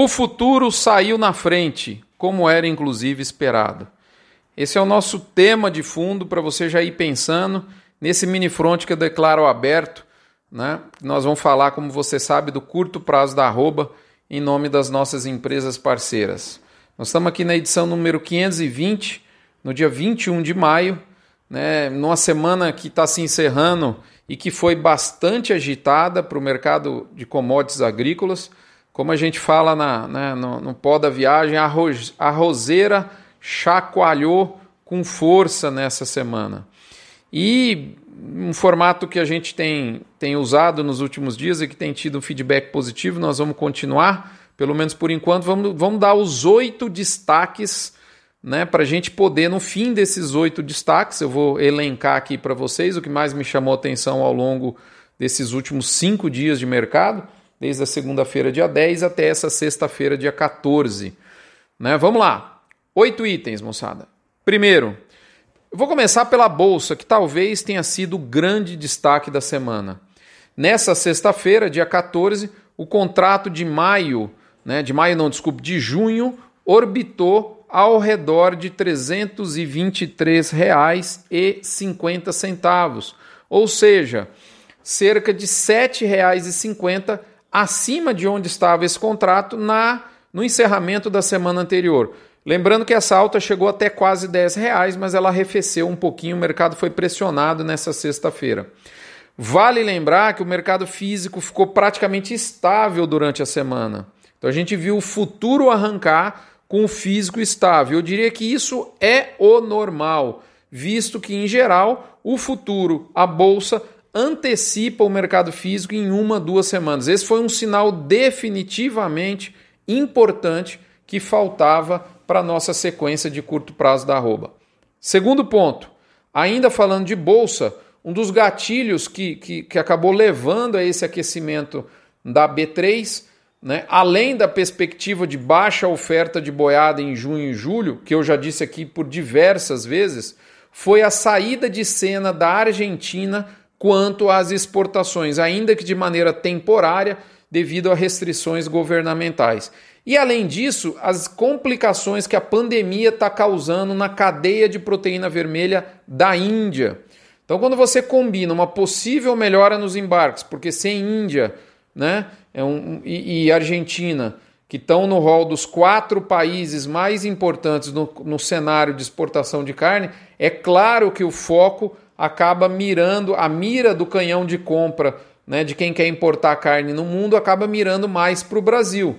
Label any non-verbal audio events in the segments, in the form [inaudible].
O futuro saiu na frente, como era inclusive esperado. Esse é o nosso tema de fundo para você já ir pensando nesse mini front que eu declaro aberto. Né? Nós vamos falar, como você sabe, do curto prazo da arroba em nome das nossas empresas parceiras. Nós estamos aqui na edição número 520, no dia 21 de maio, né? numa semana que está se encerrando e que foi bastante agitada para o mercado de commodities agrícolas. Como a gente fala na, né, no, no pó da viagem, a, a roseira chacoalhou com força nessa semana. E um formato que a gente tem, tem usado nos últimos dias e que tem tido um feedback positivo, nós vamos continuar, pelo menos por enquanto, vamos, vamos dar os oito destaques né, para a gente poder, no fim desses oito destaques, eu vou elencar aqui para vocês o que mais me chamou atenção ao longo desses últimos cinco dias de mercado desde a segunda-feira, dia 10, até essa sexta-feira, dia 14. Né? Vamos lá. Oito itens, moçada. Primeiro, eu vou começar pela bolsa, que talvez tenha sido o grande destaque da semana. Nessa sexta-feira, dia 14, o contrato de maio, né, de maio não, desculpe, de junho, orbitou ao redor de R$ 323,50, ou seja, cerca de R$ 7,50 acima de onde estava esse contrato na no encerramento da semana anterior. Lembrando que essa alta chegou até quase 10 reais, mas ela arrefeceu um pouquinho, o mercado foi pressionado nessa sexta-feira. Vale lembrar que o mercado físico ficou praticamente estável durante a semana. Então a gente viu o futuro arrancar com o físico estável. Eu diria que isso é o normal, visto que, em geral, o futuro, a bolsa, antecipa o mercado físico em uma, duas semanas. Esse foi um sinal definitivamente importante que faltava para a nossa sequência de curto prazo da arroba. Segundo ponto, ainda falando de bolsa, um dos gatilhos que, que, que acabou levando a esse aquecimento da B3, né, além da perspectiva de baixa oferta de boiada em junho e julho, que eu já disse aqui por diversas vezes, foi a saída de cena da Argentina quanto às exportações, ainda que de maneira temporária, devido a restrições governamentais. E além disso, as complicações que a pandemia está causando na cadeia de proteína vermelha da Índia. Então, quando você combina uma possível melhora nos embarques, porque sem Índia né, é um, e, e Argentina, que estão no rol dos quatro países mais importantes no, no cenário de exportação de carne, é claro que o foco acaba mirando, a mira do canhão de compra né, de quem quer importar carne no mundo acaba mirando mais para o Brasil.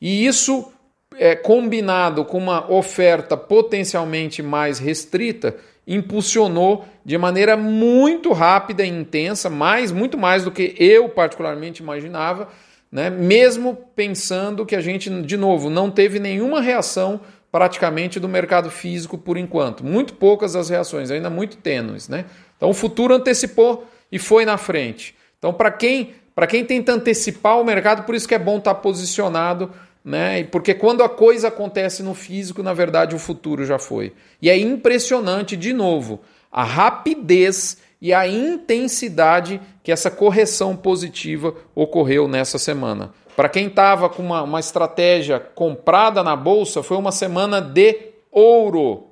E isso, é, combinado com uma oferta potencialmente mais restrita, impulsionou de maneira muito rápida e intensa, mais, muito mais do que eu particularmente imaginava, né, mesmo pensando que a gente, de novo, não teve nenhuma reação praticamente do mercado físico por enquanto. Muito poucas as reações, ainda muito tênues. Né? Então o futuro antecipou e foi na frente. Então, para quem, quem tenta antecipar o mercado, por isso que é bom estar tá posicionado, né? Porque quando a coisa acontece no físico, na verdade o futuro já foi. E é impressionante, de novo, a rapidez e a intensidade que essa correção positiva ocorreu nessa semana. Para quem estava com uma, uma estratégia comprada na bolsa, foi uma semana de ouro.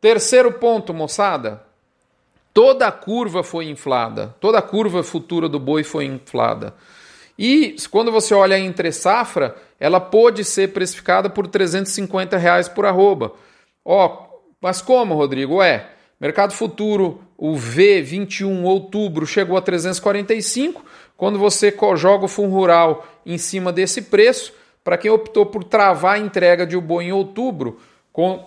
Terceiro ponto, moçada. Toda a curva foi inflada, toda a curva futura do boi foi inflada. E quando você olha entre safra, ela pode ser precificada por 350 reais por arroba. Ó, mas como, Rodrigo? É, mercado futuro, o V21 outubro chegou a 345, quando você joga o fundo rural em cima desse preço, para quem optou por travar a entrega de boi em outubro,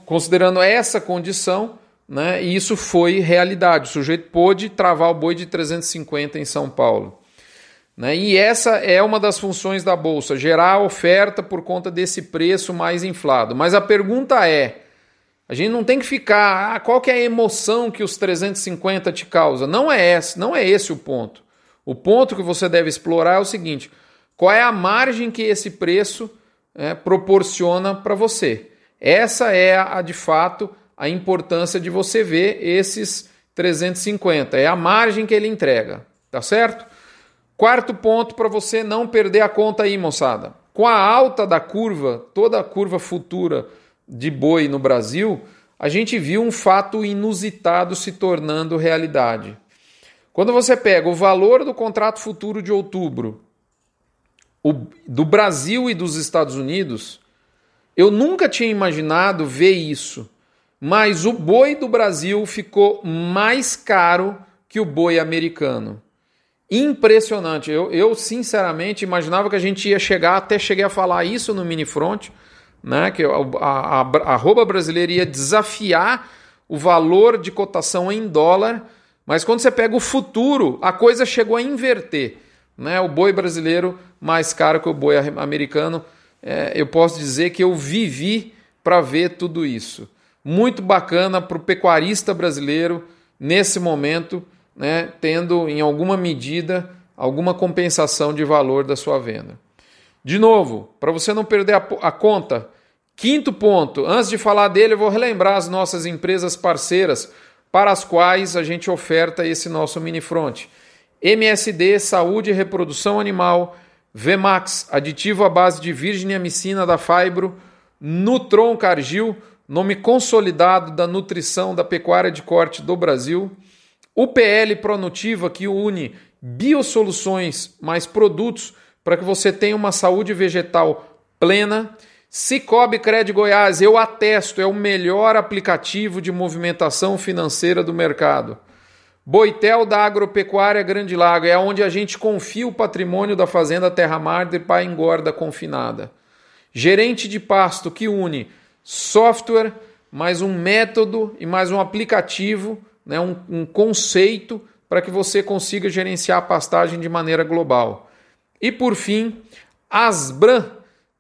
considerando essa condição, né, e isso foi realidade. O sujeito pôde travar o boi de 350 em São Paulo. Né, e essa é uma das funções da bolsa, gerar oferta por conta desse preço mais inflado. Mas a pergunta é: a gente não tem que ficar, ah, qual que é a emoção que os 350 te causa? Não é esse, não é esse o ponto. O ponto que você deve explorar é o seguinte: qual é a margem que esse preço é, proporciona para você? Essa é a, de fato a importância de você ver esses 350. É a margem que ele entrega, tá certo? Quarto ponto para você não perder a conta aí, moçada. Com a alta da curva, toda a curva futura de boi no Brasil, a gente viu um fato inusitado se tornando realidade. Quando você pega o valor do contrato futuro de outubro o, do Brasil e dos Estados Unidos, eu nunca tinha imaginado ver isso. Mas o boi do Brasil ficou mais caro que o boi americano. Impressionante. Eu, eu sinceramente imaginava que a gente ia chegar, até cheguei a falar isso no Minifront, né? Que a, a, a arroba brasileira ia desafiar o valor de cotação em dólar, mas quando você pega o futuro, a coisa chegou a inverter. Né? O boi brasileiro mais caro que o boi americano. É, eu posso dizer que eu vivi para ver tudo isso. Muito bacana para o pecuarista brasileiro nesse momento, né, tendo em alguma medida alguma compensação de valor da sua venda. De novo, para você não perder a, a conta, quinto ponto, antes de falar dele, eu vou relembrar as nossas empresas parceiras para as quais a gente oferta esse nosso mini front. MSD, Saúde e Reprodução Animal, Vemax, aditivo à base de virgem amicina da Fibro, Nutron Cargill, nome consolidado da nutrição da pecuária de corte do Brasil, UPL Pronutiva, que une biosoluções mais produtos para que você tenha uma saúde vegetal plena. Cicobi Cred Goiás, eu atesto, é o melhor aplicativo de movimentação financeira do mercado. Boitel da Agropecuária Grande Lago, é onde a gente confia o patrimônio da Fazenda Terra Mar para engorda confinada. Gerente de pasto que une software, mais um método e mais um aplicativo, né, um, um conceito para que você consiga gerenciar a pastagem de maneira global. E por fim, Asbran,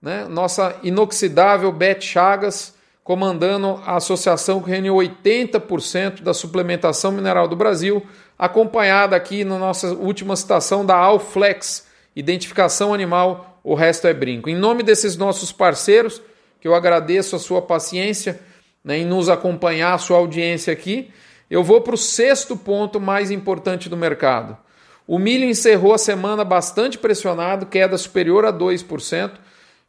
né, nossa inoxidável Bet Chagas, comandando a associação que reuniu 80% da suplementação mineral do Brasil, acompanhada aqui na nossa última citação da Alflex, identificação animal, o resto é brinco. Em nome desses nossos parceiros, que eu agradeço a sua paciência né, em nos acompanhar, a sua audiência aqui. Eu vou para o sexto ponto mais importante do mercado. O milho encerrou a semana bastante pressionado, queda superior a 2%.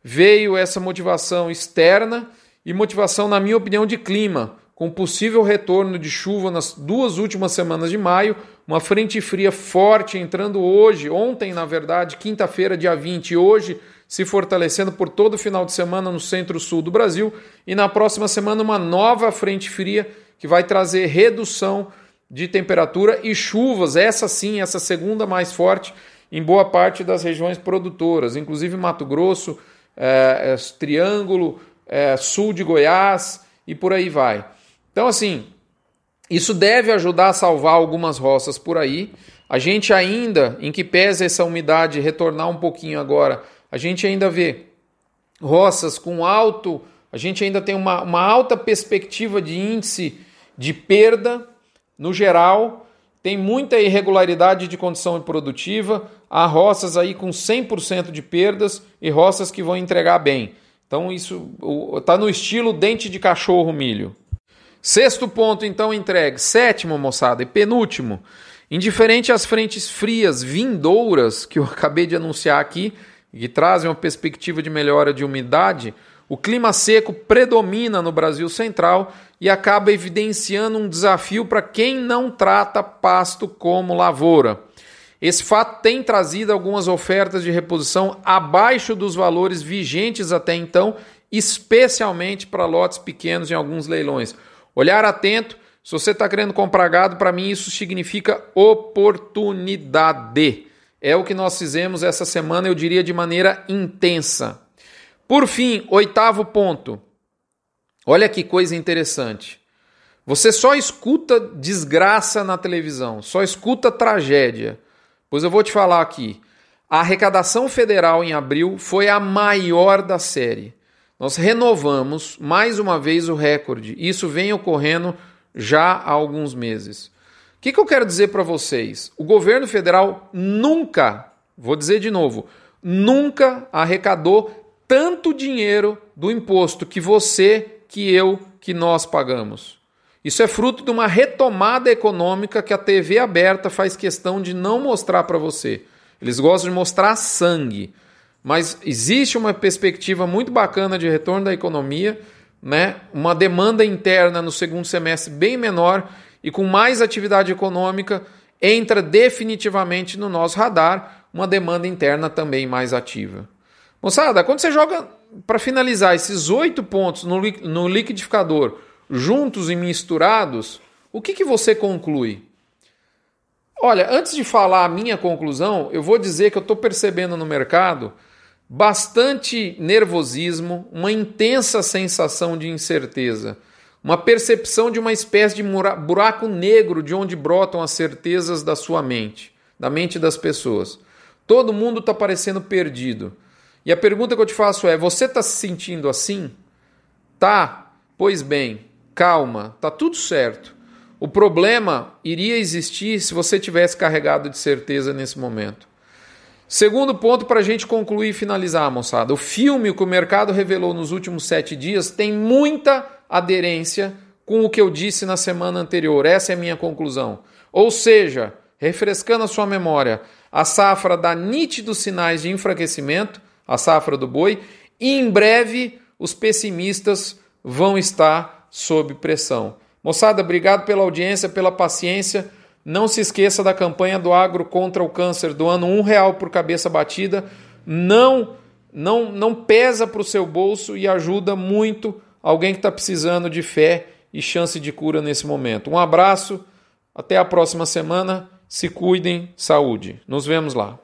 Veio essa motivação externa e motivação, na minha opinião, de clima, com possível retorno de chuva nas duas últimas semanas de maio, uma frente fria forte entrando hoje, ontem, na verdade, quinta-feira, dia 20, e hoje se fortalecendo por todo o final de semana no centro-sul do Brasil e na próxima semana uma nova frente fria que vai trazer redução de temperatura e chuvas, essa sim, essa segunda mais forte em boa parte das regiões produtoras, inclusive Mato Grosso, é, é, Triângulo, é, sul de Goiás e por aí vai. Então, assim, isso deve ajudar a salvar algumas roças por aí. A gente ainda, em que pese essa umidade retornar um pouquinho agora, a gente ainda vê roças com alto, a gente ainda tem uma, uma alta perspectiva de índice de perda no geral, tem muita irregularidade de condição produtiva, há roças aí com 100% de perdas e roças que vão entregar bem. Então isso está no estilo dente de cachorro milho. Sexto ponto então entregue. Sétimo, moçada, e penúltimo. Indiferente às frentes frias vindouras que eu [laughs] acabei de anunciar aqui, que trazem uma perspectiva de melhora de umidade, o clima seco predomina no Brasil Central e acaba evidenciando um desafio para quem não trata pasto como lavoura. Esse fato tem trazido algumas ofertas de reposição abaixo dos valores vigentes até então, especialmente para lotes pequenos em alguns leilões. Olhar atento, se você está querendo comprar gado, para mim isso significa oportunidade. É o que nós fizemos essa semana, eu diria de maneira intensa. Por fim, oitavo ponto. Olha que coisa interessante. Você só escuta desgraça na televisão, só escuta tragédia. Pois eu vou te falar aqui. A arrecadação federal em abril foi a maior da série. Nós renovamos mais uma vez o recorde. Isso vem ocorrendo já há alguns meses que, que eu quero dizer para vocês? O governo federal nunca, vou dizer de novo, nunca arrecadou tanto dinheiro do imposto que você, que eu, que nós pagamos. Isso é fruto de uma retomada econômica que a TV aberta faz questão de não mostrar para você. Eles gostam de mostrar sangue. mas existe uma perspectiva muito bacana de retorno da economia, né? uma demanda interna no segundo semestre bem menor e com mais atividade econômica, entra definitivamente no nosso radar uma demanda interna também mais ativa. Moçada, quando você joga para finalizar esses oito pontos no, no liquidificador juntos e misturados, o que, que você conclui? Olha, antes de falar a minha conclusão, eu vou dizer que eu estou percebendo no mercado bastante nervosismo, uma intensa sensação de incerteza, uma percepção de uma espécie de buraco negro de onde brotam as certezas da sua mente, da mente das pessoas. Todo mundo está parecendo perdido. E a pergunta que eu te faço é: você está se sentindo assim? Tá? Pois bem, calma, tá tudo certo. O problema iria existir se você tivesse carregado de certeza nesse momento. Segundo ponto para a gente concluir e finalizar, moçada. O filme que o mercado revelou nos últimos sete dias tem muita aderência com o que eu disse na semana anterior. Essa é a minha conclusão. Ou seja, refrescando a sua memória, a safra dá nítidos sinais de enfraquecimento a safra do boi, e em breve os pessimistas vão estar sob pressão. Moçada, obrigado pela audiência, pela paciência. Não se esqueça da campanha do Agro contra o Câncer do ano, um real por cabeça batida. Não, não, não pesa para o seu bolso e ajuda muito alguém que está precisando de fé e chance de cura nesse momento. Um abraço, até a próxima semana. Se cuidem, saúde. Nos vemos lá.